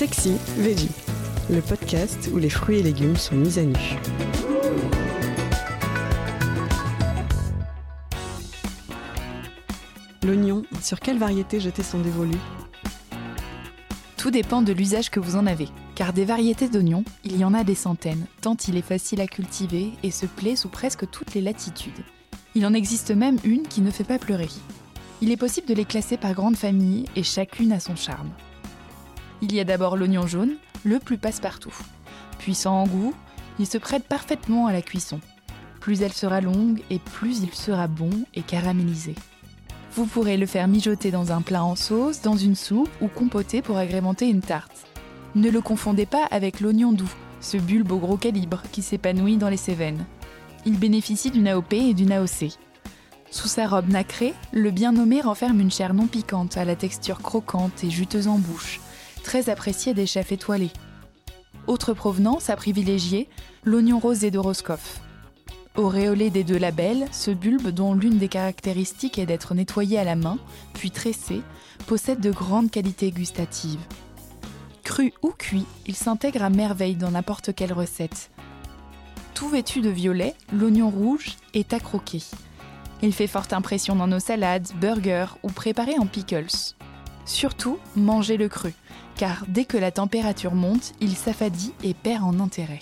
Sexy Veggie, le podcast où les fruits et légumes sont mis à nu. L'oignon, sur quelle variété jeter son dévolu? Tout dépend de l'usage que vous en avez, car des variétés d'oignons, il y en a des centaines, tant il est facile à cultiver et se plaît sous presque toutes les latitudes. Il en existe même une qui ne fait pas pleurer. Il est possible de les classer par grandes familles et chacune a son charme. Il y a d'abord l'oignon jaune, le plus passe-partout. Puissant en goût, il se prête parfaitement à la cuisson. Plus elle sera longue et plus il sera bon et caramélisé. Vous pourrez le faire mijoter dans un plat en sauce, dans une soupe ou compoter pour agrémenter une tarte. Ne le confondez pas avec l'oignon doux, ce bulbe au gros calibre qui s'épanouit dans les Cévennes. Il bénéficie d'une AOP et d'une AOC. Sous sa robe nacrée, le bien nommé renferme une chair non piquante à la texture croquante et juteuse en bouche, très appréciée des chefs étoilés. Autre provenance à privilégier, l'oignon rosé de Roscoff. Auréolé des deux labels, ce bulbe, dont l'une des caractéristiques est d'être nettoyé à la main, puis tressé, possède de grandes qualités gustatives. Cru ou cuit, il s'intègre à merveille dans n'importe quelle recette. Tout vêtu de violet, l'oignon rouge est à croquer. Il fait forte impression dans nos salades, burgers ou préparés en pickles. Surtout, mangez-le cru, car dès que la température monte, il s'affadit et perd en intérêt.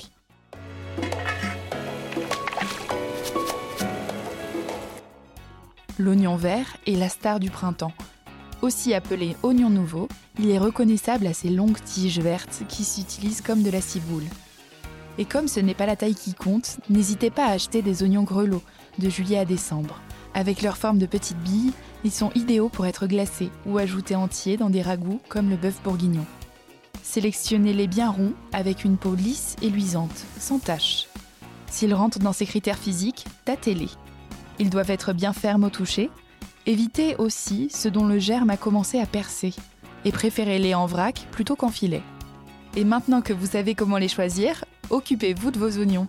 L'oignon vert est la star du printemps. Aussi appelé oignon nouveau, il est reconnaissable à ses longues tiges vertes qui s'utilisent comme de la ciboule. Et comme ce n'est pas la taille qui compte, n'hésitez pas à acheter des oignons grelots de juillet à décembre. Avec leur forme de petites billes, ils sont idéaux pour être glacés ou ajoutés entiers dans des ragoûts comme le bœuf bourguignon. Sélectionnez-les bien ronds avec une peau lisse et luisante, sans tache. S'ils rentrent dans ces critères physiques, tâtez-les. Ils doivent être bien fermes au toucher. Évitez aussi ce dont le germe a commencé à percer et préférez-les en vrac plutôt qu'en filet. Et maintenant que vous savez comment les choisir, occupez-vous de vos oignons.